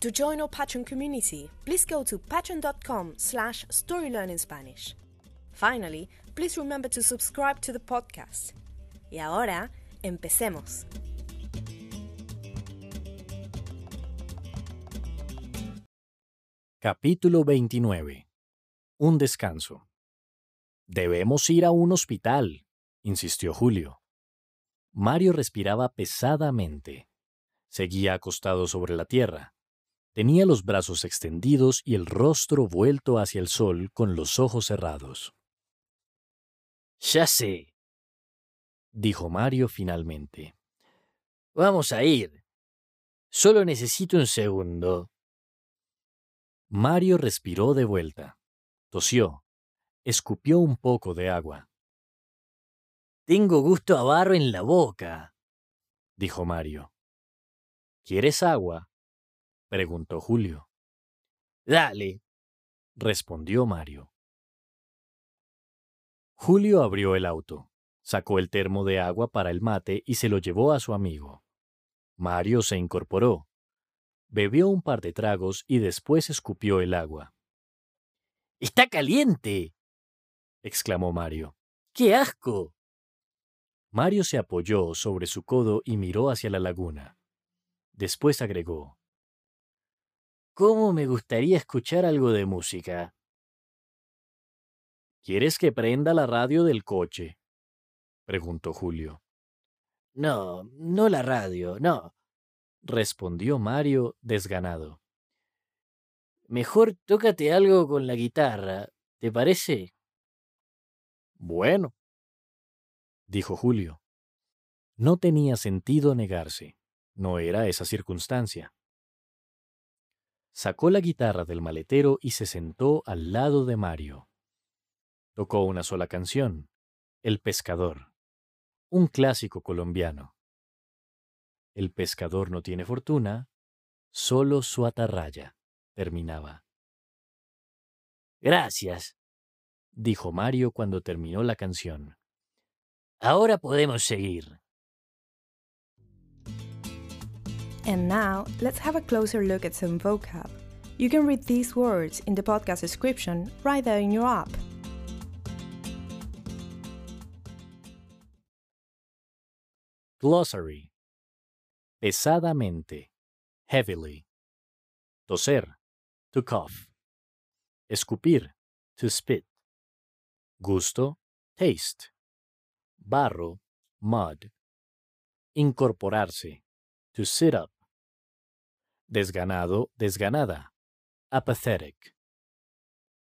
To join our Patreon community, please go to patreon.com slash storylearningspanish. Finally, please remember to subscribe to the podcast. Y ahora, empecemos. Capítulo 29. Un descanso. Debemos ir a un hospital, insistió Julio. Mario respiraba pesadamente. Seguía acostado sobre la tierra. Tenía los brazos extendidos y el rostro vuelto hacia el sol con los ojos cerrados. Ya sé, dijo Mario finalmente. Vamos a ir. Solo necesito un segundo. Mario respiró de vuelta. Tosió. Escupió un poco de agua. Tengo gusto a barro en la boca, dijo Mario. ¿Quieres agua? Preguntó Julio. Dale, respondió Mario. Julio abrió el auto, sacó el termo de agua para el mate y se lo llevó a su amigo. Mario se incorporó, bebió un par de tragos y después escupió el agua. ¡Está caliente! exclamó Mario. ¡Qué asco! Mario se apoyó sobre su codo y miró hacia la laguna. Después agregó. ¿Cómo me gustaría escuchar algo de música? ¿Quieres que prenda la radio del coche? preguntó Julio. No, no la radio, no, respondió Mario desganado. Mejor tócate algo con la guitarra, ¿te parece? Bueno, dijo Julio. No tenía sentido negarse. No era esa circunstancia. Sacó la guitarra del maletero y se sentó al lado de Mario. Tocó una sola canción, El pescador, un clásico colombiano. El pescador no tiene fortuna, solo su atarraya, terminaba. Gracias, dijo Mario cuando terminó la canción. Ahora podemos seguir. And now, let's have a closer look at some vocab. You can read these words in the podcast description right there in your app. Glossary. Pesadamente. Heavily. Toser. To cough. Escupir. To spit. Gusto. Taste. Barro. Mud. Incorporarse. To sit up. Desganado, desganada. Apathetic.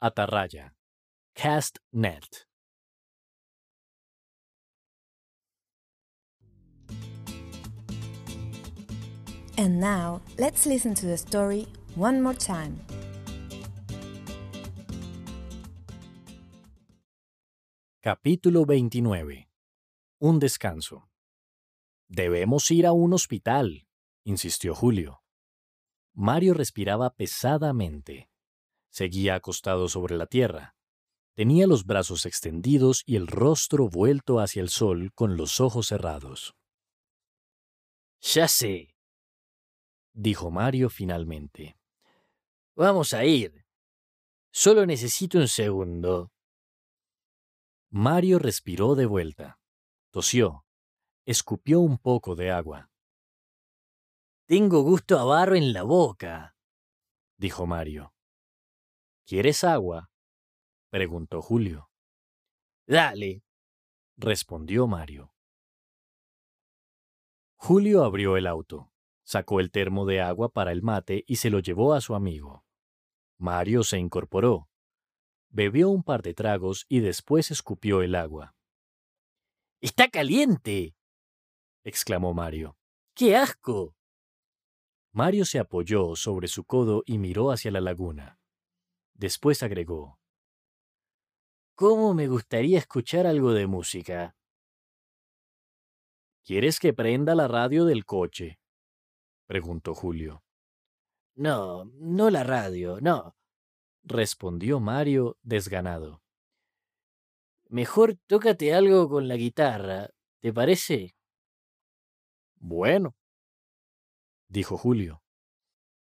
Atarraya. Cast net. And now, let's listen to the story one more time. Capítulo 29. Un descanso. Debemos ir a un hospital, insistió Julio. Mario respiraba pesadamente. Seguía acostado sobre la tierra. Tenía los brazos extendidos y el rostro vuelto hacia el sol con los ojos cerrados. Ya sé, dijo Mario finalmente. Vamos a ir. Solo necesito un segundo. Mario respiró de vuelta. Tosió. Escupió un poco de agua. Tengo gusto a barro en la boca, dijo Mario. ¿Quieres agua? preguntó Julio. Dale, respondió Mario. Julio abrió el auto, sacó el termo de agua para el mate y se lo llevó a su amigo. Mario se incorporó, bebió un par de tragos y después escupió el agua. ¡Está caliente! exclamó Mario. ¡Qué asco! Mario se apoyó sobre su codo y miró hacia la laguna. Después agregó. ¿Cómo me gustaría escuchar algo de música? ¿Quieres que prenda la radio del coche? preguntó Julio. No, no la radio, no, respondió Mario desganado. Mejor tócate algo con la guitarra, ¿te parece? Bueno, dijo Julio.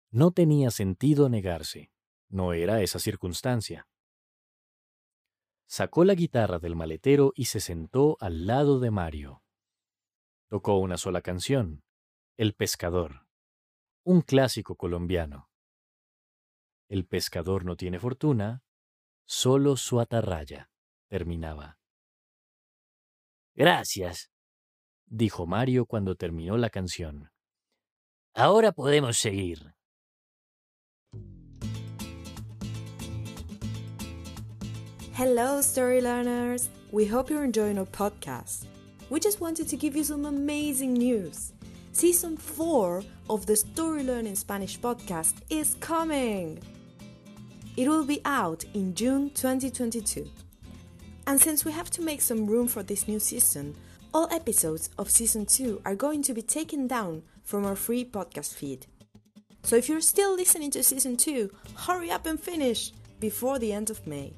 No tenía sentido negarse. No era esa circunstancia. Sacó la guitarra del maletero y se sentó al lado de Mario. Tocó una sola canción, El pescador, un clásico colombiano. El pescador no tiene fortuna, solo su atarraya, terminaba. Gracias, dijo Mario cuando terminó la canción. Ahora podemos seguir. Hello, story learners! We hope you're enjoying our podcast. We just wanted to give you some amazing news. Season 4 of the Story Learning Spanish podcast is coming! It will be out in June 2022. And since we have to make some room for this new season, all episodes of Season 2 are going to be taken down from our free podcast feed. So if you're still listening to Season 2, hurry up and finish before the end of May.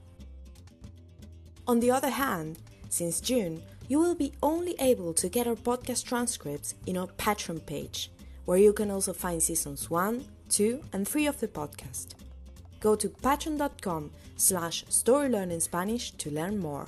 On the other hand, since June, you will be only able to get our podcast transcripts in our Patreon page, where you can also find seasons 1, 2, and 3 of the podcast. Go to patreon.com slash storylearningspanish to learn more.